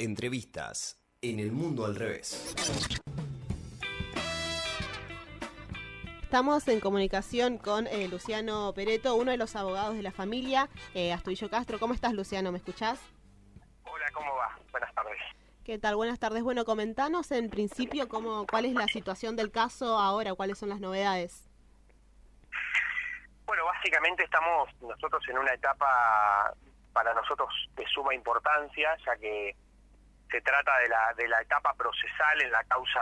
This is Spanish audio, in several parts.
Entrevistas en el mundo al revés. Estamos en comunicación con eh, Luciano Pereto, uno de los abogados de la familia, eh, Astudillo Castro. ¿Cómo estás, Luciano? ¿Me escuchás? Hola, ¿cómo va? Buenas tardes. ¿Qué tal? Buenas tardes. Bueno, comentanos en principio cómo, cuál es la situación del caso ahora, cuáles son las novedades. Bueno, básicamente estamos nosotros en una etapa para nosotros de suma importancia, ya que se trata de la, de la etapa procesal en la causa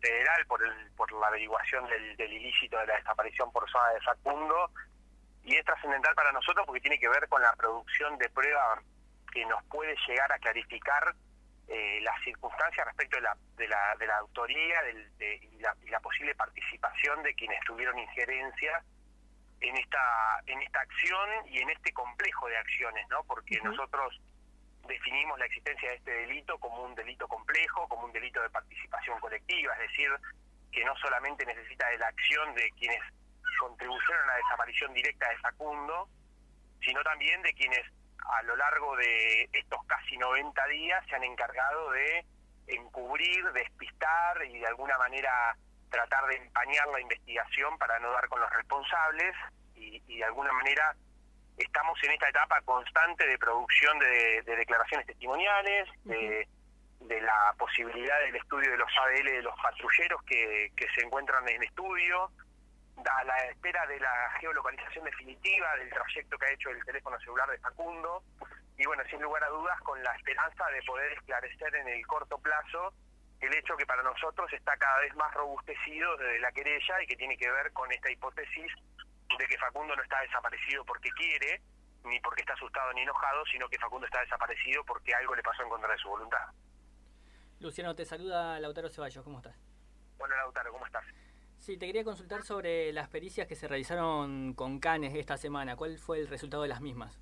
federal por, el, por la averiguación del, del ilícito de la desaparición forzada de Facundo, y es trascendental para nosotros porque tiene que ver con la producción de pruebas que nos puede llegar a clarificar eh, las circunstancias respecto de la, de la, de la autoría del, de, y, la, y la posible participación de quienes tuvieron injerencia en esta en esta acción y en este complejo de acciones, ¿no? Porque nosotros definimos la existencia de este delito como un delito complejo, como un delito de participación colectiva, es decir, que no solamente necesita de la acción de quienes contribuyeron a la desaparición directa de Facundo, sino también de quienes a lo largo de estos casi 90 días se han encargado de encubrir, despistar y de alguna manera tratar de empañar la investigación para no dar con los responsables y, y de alguna manera estamos en esta etapa constante de producción de, de declaraciones testimoniales, de, de, la posibilidad del estudio de los ADL de los patrulleros que, que se encuentran en estudio, a la espera de la geolocalización definitiva del trayecto que ha hecho el teléfono celular de Facundo, y bueno, sin lugar a dudas, con la esperanza de poder esclarecer en el corto plazo el hecho que para nosotros está cada vez más robustecido desde la querella y que tiene que ver con esta hipótesis de que Facundo no está desaparecido porque quiere, ni porque está asustado ni enojado, sino que Facundo está desaparecido porque algo le pasó en contra de su voluntad. Luciano, te saluda Lautaro Ceballos, ¿cómo estás? Bueno, Lautaro, ¿cómo estás? Sí, te quería consultar sobre las pericias que se realizaron con Canes esta semana. ¿Cuál fue el resultado de las mismas?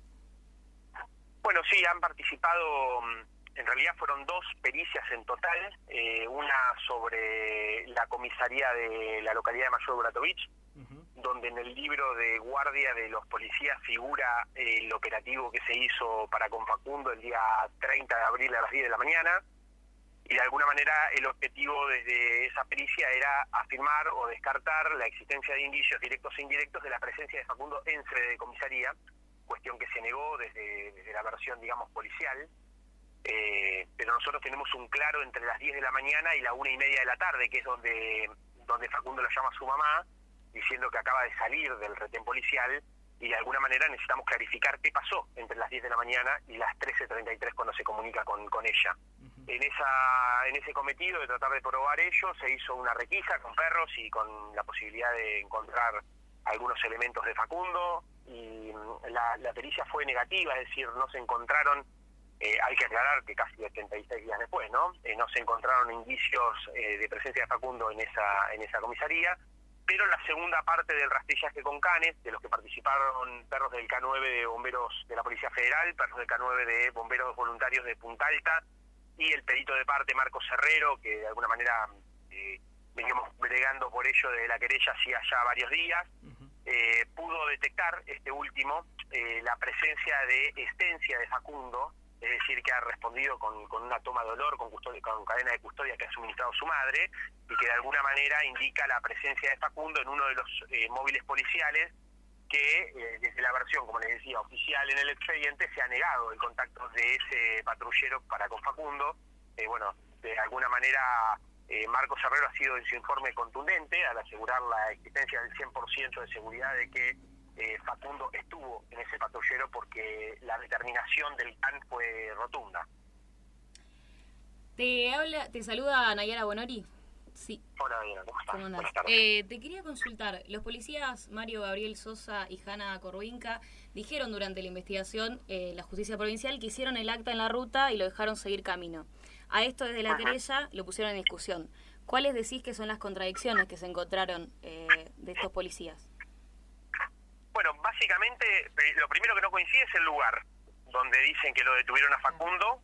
Bueno, sí, han participado, en realidad fueron dos pericias en total, eh, una sobre la comisaría de la localidad de Mayor Bratovich, donde en el libro de guardia de los policías figura el operativo que se hizo para con Facundo el día 30 de abril a las 10 de la mañana, y de alguna manera el objetivo desde esa pericia era afirmar o descartar la existencia de indicios directos e indirectos de la presencia de Facundo en sede de comisaría, cuestión que se negó desde, desde la versión, digamos, policial, eh, pero nosotros tenemos un claro entre las 10 de la mañana y la una y media de la tarde, que es donde, donde Facundo lo llama a su mamá, diciendo que acaba de salir del retén policial y de alguna manera necesitamos clarificar qué pasó entre las 10 de la mañana y las 13.33 cuando se comunica con, con ella. Uh -huh. En esa en ese cometido de tratar de probar ello se hizo una requisa con perros y con la posibilidad de encontrar algunos elementos de Facundo y la, la pericia fue negativa, es decir, no se encontraron eh, hay que aclarar que casi 86 días después, ¿no? Eh, no se encontraron indicios eh, de presencia de Facundo en esa en esa comisaría pero la segunda parte del rastrillaje con canes, de los que participaron perros del K9 de bomberos de la Policía Federal, perros del K9 de bomberos voluntarios de Punta Alta, y el perito de parte Marcos Herrero, que de alguna manera eh, veníamos bregando por ello de la querella hacía ya varios días, uh -huh. eh, pudo detectar este último eh, la presencia de estencia de Facundo, es decir, que ha respondido con, con una toma de olor, con, custodia, con cadena de custodia que ha suministrado su madre, y que de alguna manera indica la presencia de Facundo en uno de los eh, móviles policiales que, eh, desde la versión, como les decía, oficial en el expediente, se ha negado el contacto de ese patrullero para con Facundo. Eh, bueno, de alguna manera, eh, Marcos Herrero ha sido en su informe contundente al asegurar la existencia del 100% de seguridad de que eh, Facundo estuvo en ese patrullero porque la determinación del CAN fue rotunda. Te habla, te saluda Nayara Bonori. Sí. Hola, Nayara, ¿cómo estás? ¿Cómo andás? Eh, te quería consultar, los policías Mario Gabriel Sosa y Hanna Corruinca dijeron durante la investigación eh, la justicia provincial que hicieron el acta en la ruta y lo dejaron seguir camino. A esto desde la Ajá. querella lo pusieron en discusión. ¿Cuáles decís que son las contradicciones que se encontraron eh, de estos policías? Básicamente lo primero que no coincide es el lugar donde dicen que lo detuvieron a Facundo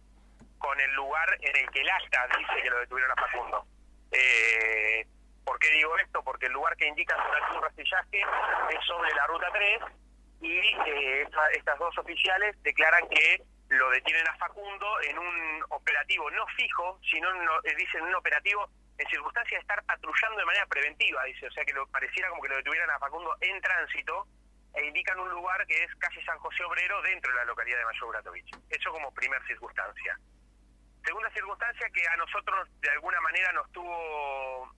con el lugar en el que el acta dice que lo detuvieron a Facundo. Eh, ¿Por qué digo esto? Porque el lugar que indican durante un rastrillaje es sobre la ruta 3 y eh, esta, estas dos oficiales declaran que lo detienen a Facundo en un operativo no fijo, sino no, eh, dicen un operativo en circunstancias de estar patrullando de manera preventiva, dice, o sea que lo pareciera como que lo detuvieran a Facundo en tránsito e indican un lugar que es calle San José Obrero dentro de la localidad de Mayor Bratovich. Eso como primer circunstancia. Segunda circunstancia que a nosotros de alguna manera nos tuvo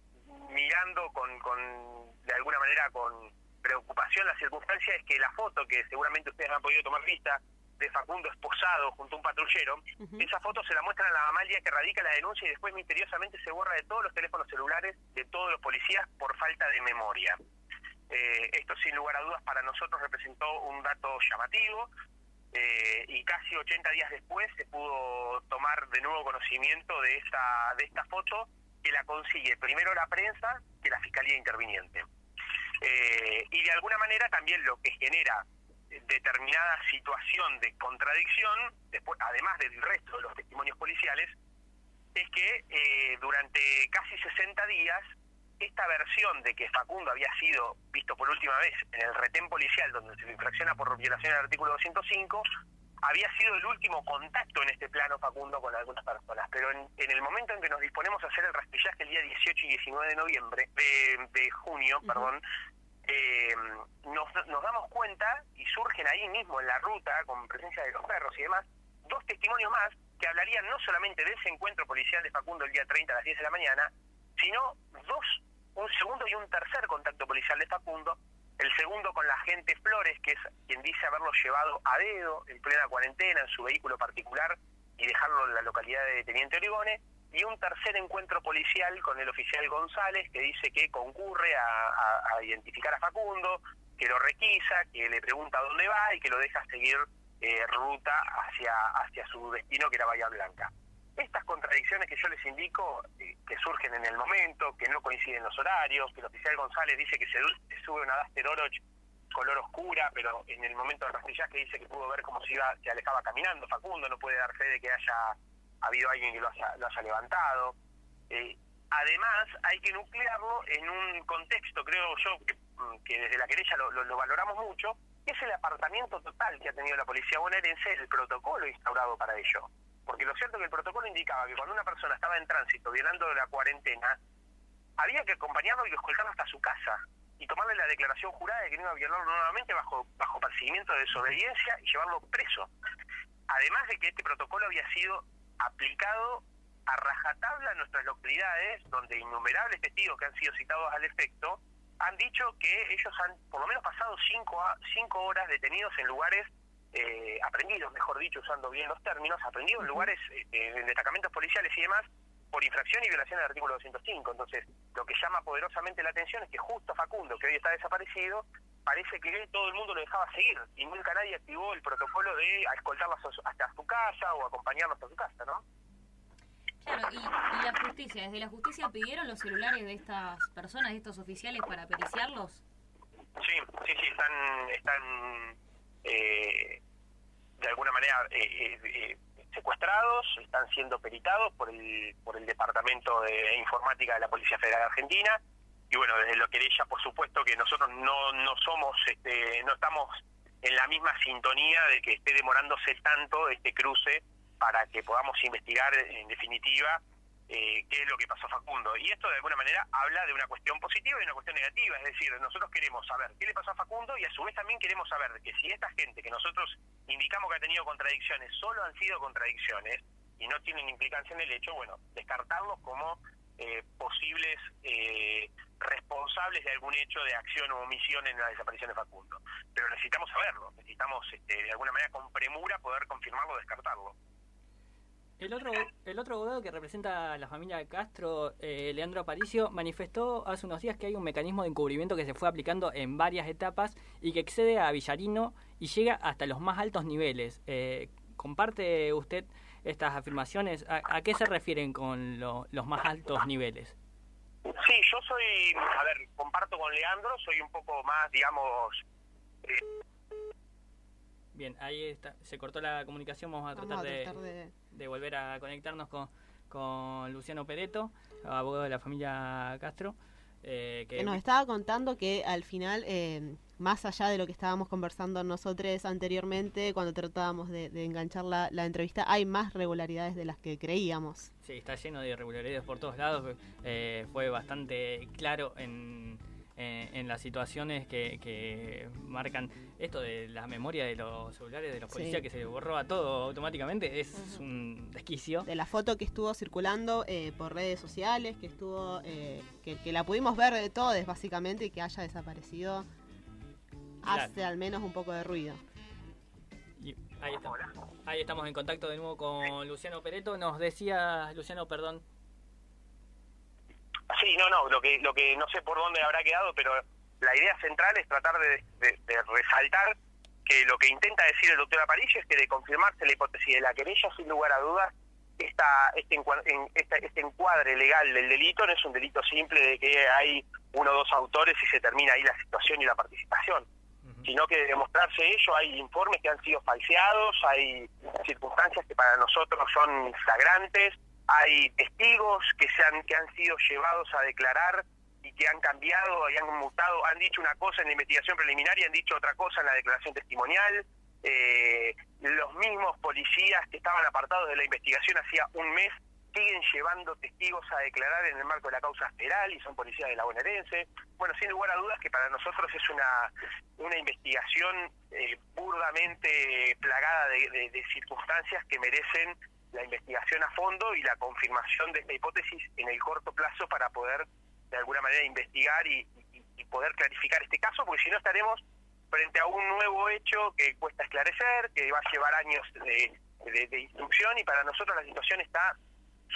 mirando con, con de alguna manera con preocupación la circunstancia es que la foto que seguramente ustedes han podido tomar vista de Facundo esposado junto a un patrullero, esa foto se la muestran a la mamá que radica la denuncia y después misteriosamente se borra de todos los teléfonos celulares de todos los policías por falta de memoria. Eh, esto sin lugar a dudas para nosotros representó un dato llamativo eh, y casi 80 días después se pudo tomar de nuevo conocimiento de esta, de esta foto que la consigue primero la prensa que la Fiscalía Interviniente. Eh, y de alguna manera también lo que genera determinada situación de contradicción, después, además del resto de los testimonios policiales, es que durante casi 60 días esta versión de que Facundo había sido visto por última vez en el retén policial donde se infracciona por violación del artículo 205, había sido el último contacto en este plano Facundo con algunas personas. Pero en, el momento en que nos disponemos a hacer el rastrillaje el día 18 y 19 de noviembre, de, junio, perdón, eh, nos, nos damos cuenta y surgen ahí mismo en la ruta, con presencia de los perros y demás, dos testimonios más que hablarían no solamente de ese encuentro policial de Facundo el día 30 a las 10 de la mañana, sino dos, un segundo y un tercer contacto policial de Facundo, el segundo con la agente Flores, que es quien dice haberlo llevado a dedo en plena cuarentena en su vehículo particular y dejarlo en la localidad de Teniente Origone, y un tercer encuentro policial con el oficial González que dice que concurre a, identificar a Facundo, que lo requisa, que le pregunta dónde va y que lo deja seguir eh, ruta hacia, hacia su destino que era Bahía Blanca. Estas contradicciones que yo les indico, eh, que surgen en el momento, que no coinciden los horarios, que el oficial González dice que se, sube una Duster Oroch color oscura, pero en el momento del rastrillaje dice que pudo ver cómo se iba, se alejaba caminando. Facundo no puede dar fe de que haya ha habido alguien que lo haya, lo haya levantado. Eh, además, hay que nuclearlo en un contexto, creo yo, que, mm, desde la querella lo, lo, valoramos mucho, que es el apartamiento total que ha tenido la policía bonaerense, el protocolo instaurado para ello. Porque lo cierto es que el protocolo indicaba que cuando una persona estaba en tránsito violando la cuarentena, había que acompañarlo y escoltarlo hasta su casa y tomarle la declaración jurada de que no iba a violarlo nuevamente bajo, bajo perseguimiento de desobediencia y llevarlo preso. Además de que este protocolo había sido aplicado a rajatabla en nuestras localidades, donde innumerables testigos que han sido citados al efecto han dicho que ellos han por lo menos pasado cinco, cinco horas detenidos en lugares eh, aprendidos, mejor dicho, usando bien los términos, aprendidos en lugares, eh, en destacamentos policiales y demás, por infracción y violación del artículo 205. Entonces, lo que llama poderosamente la atención es que justo Facundo, que hoy está desaparecido, parece que todo el mundo lo dejaba seguir y nunca nadie activó el protocolo de escoltarlos hasta su casa o acompañarlos hasta su casa, ¿no? Claro, y, la justicia, ¿desde la justicia pidieron los celulares de estas personas, de estos oficiales, para periciarlos? Sí, sí, sí, están, están eh, de alguna manera eh, eh, secuestrados, están siendo peritados por el, por el Departamento de Informática de la Policía Federal Argentina. Y bueno, desde lo que ella, por supuesto que nosotros no, no somos, este, no estamos en la misma sintonía de que esté demorándose tanto este cruce para que podamos investigar en definitiva eh, qué es lo que pasó a Facundo. Y esto de alguna manera habla de una cuestión positiva y una cuestión negativa, es decir, nosotros queremos saber qué le pasó a Facundo y a su vez también queremos saber que si esta gente que nosotros indicamos que ha tenido contradicciones solo han sido contradicciones y no tienen implicancia en el hecho, bueno, descartarlos como eh, posibles eh, responsables de algún hecho de acción o omisión en la desaparición de Facundo. Pero necesitamos saberlo, necesitamos este, de alguna manera con premura poder confirmarlo o descartarlo. El otro, el otro abogado que representa a la familia de Castro, eh, Leandro Aparicio, manifestó hace unos días que hay un mecanismo de encubrimiento que se fue aplicando en varias etapas y que excede a Villarino y llega hasta los más altos niveles. ¿Comparte usted estas afirmaciones? ¿A, qué se refieren con los más altos niveles? Sí, yo soy, a ver, comparto con Leandro, soy un poco más, digamos... Eh, Bien, ahí está, se cortó la comunicación, vamos a tratar, de, de... volver a conectarnos con, con Luciano Pereto, abogado de la familia Castro. Eh, que... nos estaba contando que al final, eh, más allá de lo que estábamos conversando nosotros anteriormente, cuando tratábamos de, enganchar la, la, entrevista, hay más regularidades de las que creíamos. Sí, está lleno de irregularidades por todos lados. Eh, fue bastante claro en eh, en las situaciones que, marcan esto de la memoria de los celulares de los policías que se borró a todo automáticamente es un desquicio. De la foto que estuvo circulando eh, por redes sociales, que estuvo eh, que, la pudimos ver de todos básicamente y que haya desaparecido hace al menos un poco de ruido. ahí, estamos, ahí estamos en contacto de nuevo con Luciano Pereto. Nos decía, Luciano, perdón, Sí, no, no, lo que, lo que no sé por dónde habrá quedado, pero la idea central es tratar de, resaltar que lo que intenta decir el doctor Aparicio es que de confirmarse la hipótesis de la querella, sin lugar a dudas, esta, este, este, este encuadre legal del delito no es un delito simple de que hay uno o dos autores y se termina ahí la situación y la participación, sino que de demostrarse ello hay informes que han sido falseados, hay circunstancias que para nosotros son flagrantes, hay testigos que se han que han sido llevados a declarar y que han cambiado y han mutado, han dicho una cosa en la investigación preliminar y han dicho otra cosa en la declaración testimonial. Eh, los mismos policías que estaban apartados de la investigación hacía un mes siguen llevando testigos a declarar en el marco de la causa federal y son policías de la bonaerense. Bueno, sin lugar a dudas que para nosotros es una, una investigación eh, burdamente plagada de circunstancias que merecen la investigación a fondo y la confirmación de esta hipótesis en el corto plazo para poder de alguna manera investigar y, poder clarificar este caso, porque si no estaremos frente a un nuevo hecho que cuesta esclarecer, que va a llevar años de, instrucción y para nosotros la situación está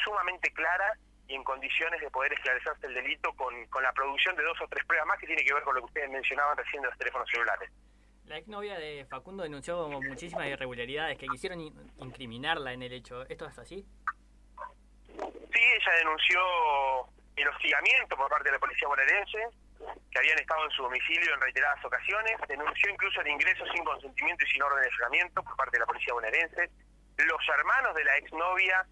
sumamente clara y en condiciones de poder esclarecerse el delito con, con la producción de dos o tres pruebas más que tiene que ver con lo que ustedes mencionaban recién de los teléfonos celulares. La exnovia de Facundo denunció muchísimas irregularidades que quisieron incriminarla en el hecho. ¿Esto es así? Sí, ella denunció el hostigamiento por parte de la policía bonaerense, que habían estado en su domicilio en reiteradas ocasiones. Denunció incluso el ingreso sin consentimiento y sin orden de allanamiento por parte de la policía bonaerense. Los hermanos de la exnovia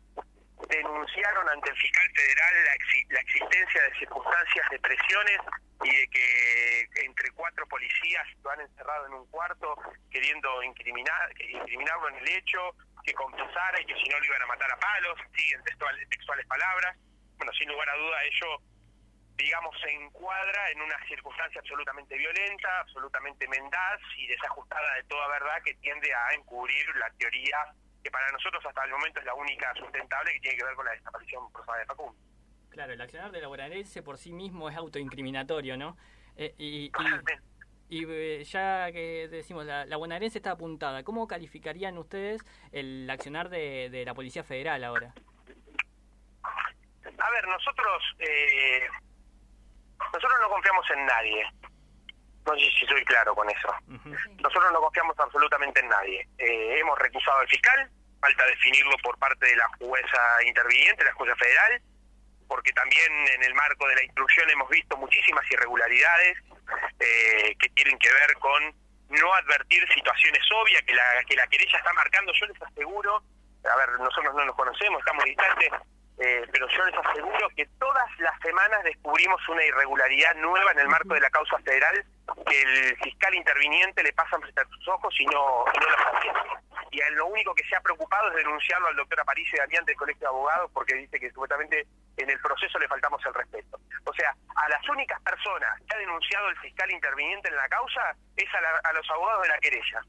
denunciaron ante el fiscal federal la, existencia de circunstancias de presiones y de que entre cuatro policías lo han encerrado en un cuarto queriendo incriminar, incriminarlo en el hecho, que confesara y que si no lo iban a matar a palos, sí, en textuales, textuales palabras. Bueno, sin lugar a duda ello, digamos, se encuadra en una circunstancia absolutamente violenta, absolutamente mendaz y desajustada de toda verdad que tiende a encubrir la teoría que para nosotros hasta el momento es la única sustentable que tiene que ver con la desaparición forzada de Facundo. Claro, el accionar de la bonaerense por sí mismo es autoincriminatorio, ¿no? Eh, y, y, eh, ya que decimos, la, la, bonaerense está apuntada, ¿cómo calificarían ustedes el accionar de, de la Policía Federal ahora? A ver, nosotros eh, nosotros no confiamos en nadie. No sé si soy claro con eso. Nosotros no confiamos absolutamente en nadie. Eh, hemos recusado al fiscal, falta definirlo por parte de la jueza interviniente, la jueza federal, porque también en el marco de la instrucción hemos visto muchísimas irregularidades eh, que tienen que ver con no advertir situaciones obvias que la, que la querella está marcando. Yo les aseguro, a ver, nosotros no nos conocemos, estamos distantes, eh, pero yo les aseguro que todas las semanas descubrimos una irregularidad nueva en el marco de la causa federal que el fiscal interviniente le pasa frente a sus ojos y no, y no lo hace. Y lo único que se ha preocupado es denunciarlo al doctor Aparicio y Damián del Colegio de Abogados porque dice que supuestamente en el proceso le faltamos el respeto. O sea, a las únicas personas que ha denunciado el fiscal interviniente en la causa es a, a los abogados de la querella.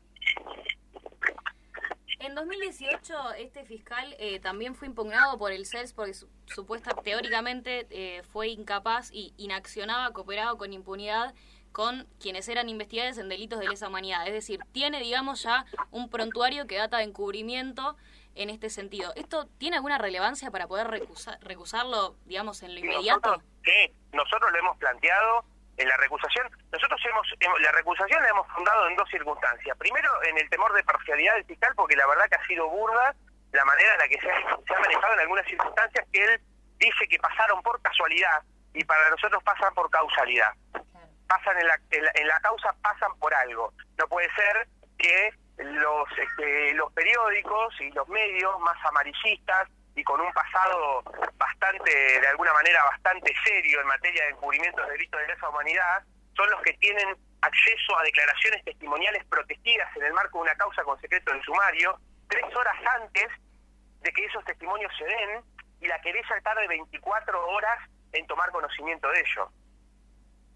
En 2018 este fiscal eh, también fue impugnado por el CELS porque supuesta teóricamente eh, fue incapaz y inaccionaba, cooperado con impunidad con quienes eran investigados en delitos de lesa humanidad. Es decir, tiene, digamos, ya un prontuario que data de encubrimiento en este sentido. ¿Esto tiene alguna relevancia para poder recusarlo, digamos, en lo inmediato? sí, nosotros lo hemos planteado en la recusación, nosotros hemos, la recusación la hemos fundado en dos circunstancias. Primero, en el temor de parcialidad del fiscal, porque la verdad que ha sido burda la manera en la que se ha, manejado en algunas circunstancias que él dice que pasaron por casualidad y para nosotros pasan por causalidad. Pasan en la, en la, causa, pasan por algo. No puede ser que los, este, los periódicos y los medios más amarillistas y con un pasado bastante, de alguna manera, bastante serio en materia de encubrimiento de delitos de lesa humanidad, son los que tienen acceso a declaraciones testimoniales protegidas en el marco de una causa con secreto del sumario, tres horas antes de que esos testimonios se den y la querella tarde 24 horas en tomar conocimiento de ello.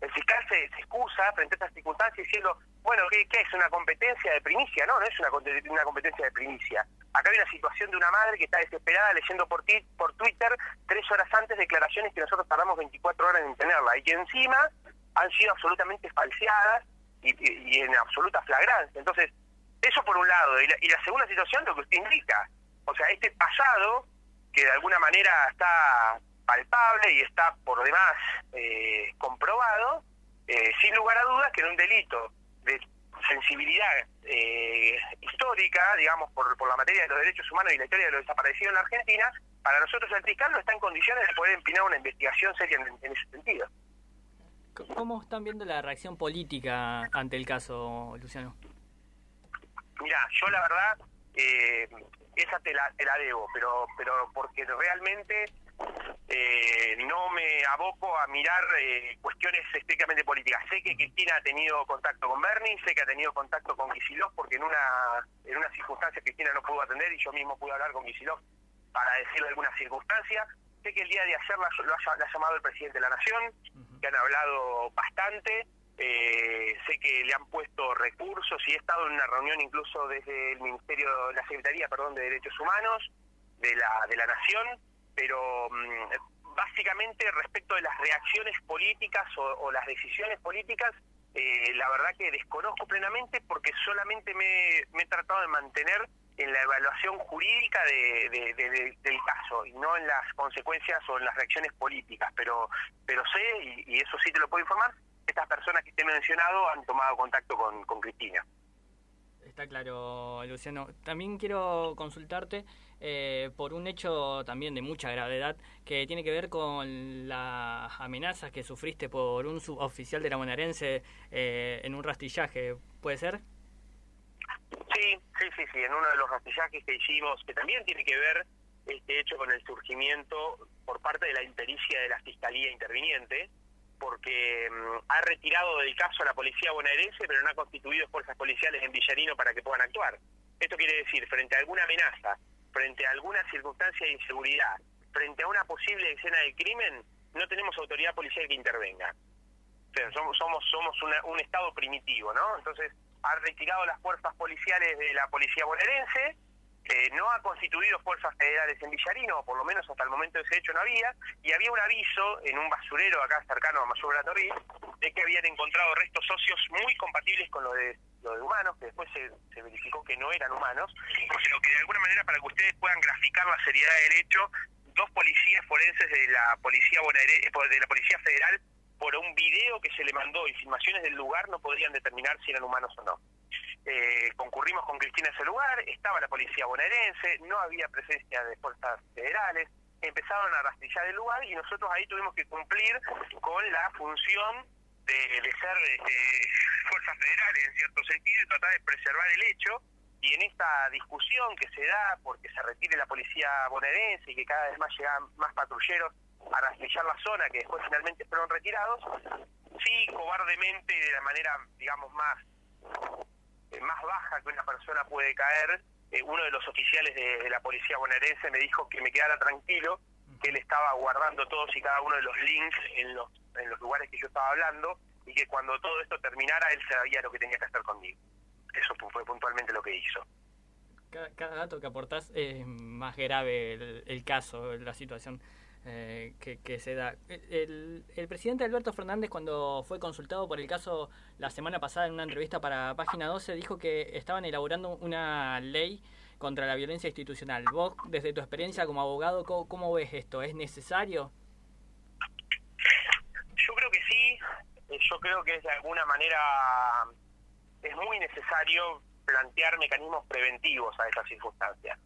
El fiscal se, excusa frente a estas circunstancias diciendo, bueno, ¿qué, es una competencia de primicia? No, no es una, una competencia de primicia. Acá hay una situación de una madre que está desesperada leyendo por, ti, por Twitter tres horas antes declaraciones que nosotros tardamos 24 horas en tenerla y que encima han sido absolutamente falseadas y, en absoluta flagrancia. Entonces, eso por un lado. Y la, y la segunda situación, lo que usted indica. O sea, este pasado que de alguna manera está palpable y está por demás eh, comprobado, eh, sin lugar a dudas que en un delito de sensibilidad eh, histórica, digamos, por, por la materia de los derechos humanos y la historia de los desaparecidos en la Argentina, para nosotros el fiscal no está en condiciones de poder empinar una investigación seria en, ese sentido. ¿Cómo están viendo la reacción política ante el caso, Luciano? Mira, yo la verdad, esa te la, te la debo, pero, pero porque realmente eh, no me aboco a mirar eh, cuestiones estrictamente políticas. Sé que Cristina ha tenido contacto con Bernie, sé que ha tenido contacto con Kisilov, porque en una, en una circunstancia Cristina no pudo atender y yo mismo pude hablar con Kisilov para decirle alguna circunstancia. Sé que el día de ayer lo ha, llamado el presidente de la Nación, que han hablado bastante. Eh, sé que le han puesto recursos y he estado en una reunión incluso desde el Ministerio, la Secretaría, perdón, de Derechos Humanos de la, de la Nación pero mm, básicamente respecto de las reacciones políticas o, las decisiones políticas, eh, la verdad que desconozco plenamente porque solamente me, he tratado de mantener en la evaluación jurídica del caso y no en las consecuencias o en las reacciones políticas, pero pero sé, y, eso sí te lo puedo informar, estas personas que te he mencionado han tomado contacto con, con Cristina. Está claro, Luciano. También quiero consultarte eh, por un hecho también de mucha gravedad que tiene que ver con las amenazas que sufriste por un suboficial de la bonaerense eh, en un rastrillaje, ¿puede ser? Sí, sí, sí, sí, en uno de los rastrillajes que hicimos, que también tiene que ver este hecho con el surgimiento por parte de la impericia de la Fiscalía Interviniente, porque mm, ha retirado del caso a la policía bonaerense, pero no ha constituido fuerzas policiales en Villarino para que puedan actuar. Esto quiere decir, frente a alguna amenaza frente a alguna circunstancia de inseguridad, frente a una posible escena de crimen, no tenemos autoridad policial que intervenga. somos somos, somos un Estado primitivo, ¿no? Entonces, ha retirado las fuerzas policiales de la policía bonaerense, eh, no ha constituido fuerzas federales en Villarino, o por lo menos hasta el momento de ese hecho no había, y había un aviso en un basurero acá cercano a Mayor de que habían encontrado restos socios muy compatibles con lo de lo de humanos, que después se, verificó que no eran humanos, sino que de alguna manera para que ustedes puedan graficar la seriedad del hecho, dos policías forenses de la policía eh, de la policía federal por un video que se le mandó y filmaciones del lugar no podrían determinar si eran humanos o no. Eh, concurrimos con Cristina a ese lugar, estaba la policía bonaerense, no había presencia de fuerzas federales, empezaron a rastrillar el lugar y nosotros ahí tuvimos que cumplir con la función de, ser este, fuerzas federales en cierto sentido y tratar de preservar el hecho. Y en esta discusión que se da porque se retire la policía bonaerense y que cada vez más llegan más patrulleros a rastrillar la zona que después finalmente fueron retirados, sí cobardemente de la manera digamos más más baja que una persona puede caer, eh, uno de los oficiales de, la policía bonaerense me dijo que me quedara tranquilo, que él estaba guardando todos y cada uno de los links en los en los lugares que yo estaba hablando y que cuando todo esto terminara él sabía lo que tenía que hacer conmigo. Eso fue puntualmente lo que hizo. Cada, dato que aportás es más grave el, caso, la situación eh, que, se da. El, presidente Alberto Fernández, cuando fue consultado por el caso la semana pasada en una entrevista para Página 12, dijo que estaban elaborando una ley contra la violencia institucional. Vos, desde tu experiencia como abogado, cómo ves esto? ¿Es necesario? Yo creo que sí, yo creo que es de alguna manera es muy necesario plantear mecanismos preventivos a esas circunstancias.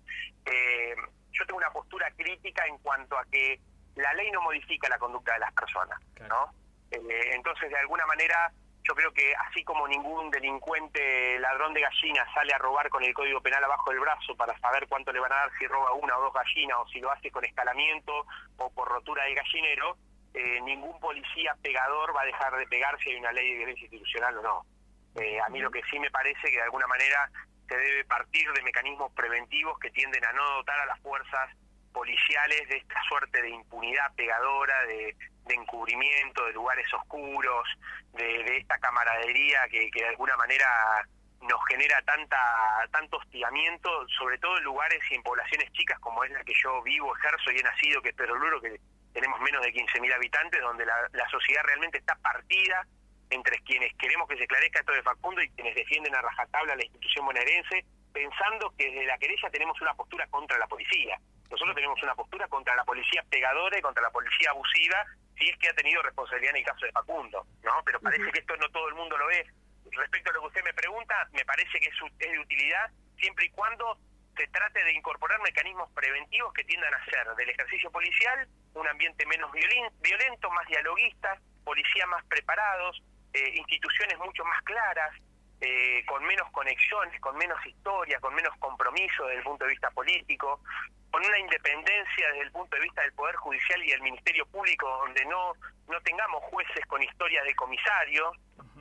Eh, yo tengo una postura crítica en cuanto a que la ley no modifica la conducta de las personas, ¿no? Eh, entonces, de alguna manera, yo creo que así como ningún delincuente ladrón de gallinas sale a robar con el código penal abajo del brazo para saber cuánto le van a dar si roba una o dos gallinas o si lo hace con escalamiento o por rotura de gallinero, eh, ningún policía pegador va a dejar de pegar si hay una ley de violencia institucional o no. Eh, a mí lo que sí me parece que de alguna manera se debe partir de mecanismos preventivos que tienden a no dotar a las fuerzas policiales de esta suerte de impunidad pegadora, de, encubrimiento, de lugares oscuros, de, esta camaradería que, de alguna manera nos genera tanta tanto hostigamiento, sobre todo en lugares y en poblaciones chicas como es la que yo vivo, ejerzo y he nacido, que es Peroluro, que tenemos menos de 15.000 habitantes, donde la sociedad realmente está partida entre quienes queremos que se esclarezca esto de Facundo y quienes defienden a rajatabla la institución bonaerense, pensando que desde la querella tenemos una postura contra la policía. Nosotros tenemos una postura contra la policía pegadora y contra la policía abusiva, si es que ha tenido responsabilidad en el caso de Facundo, ¿no? Pero parece que esto no todo el mundo lo ve. Respecto a lo que usted me pregunta, me parece que es, de utilidad siempre y cuando se trate de incorporar mecanismos preventivos que tiendan a hacer del ejercicio policial un ambiente menos violento, más dialoguista, policía más preparados, eh, instituciones mucho más claras, eh, con menos conexiones, con menos historia, con menos compromiso desde el punto de vista político, con una independencia desde el punto de vista del Poder Judicial y del Ministerio Público, donde no, no tengamos jueces con historia de comisario,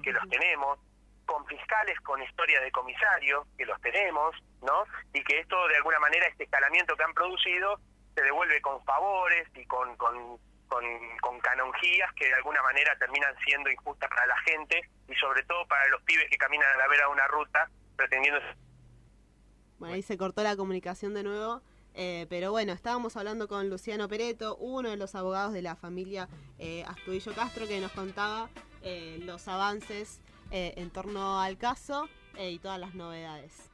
que los tenemos, con fiscales con historia de comisario, que los tenemos, ¿no? Y que esto, de alguna manera, este escalamiento que han producido, se devuelve con favores y con, con con, con canonjías que de alguna manera terminan siendo injustas para la gente y sobre todo para los pibes que caminan a la vera de una ruta pretendiendo... Bueno, ahí se cortó la comunicación de nuevo. Eh, pero bueno, estábamos hablando con Luciano Pereto, uno de los abogados de la familia eh, Astudillo Castro, que nos contaba eh, los avances eh, en torno al caso y todas las novedades.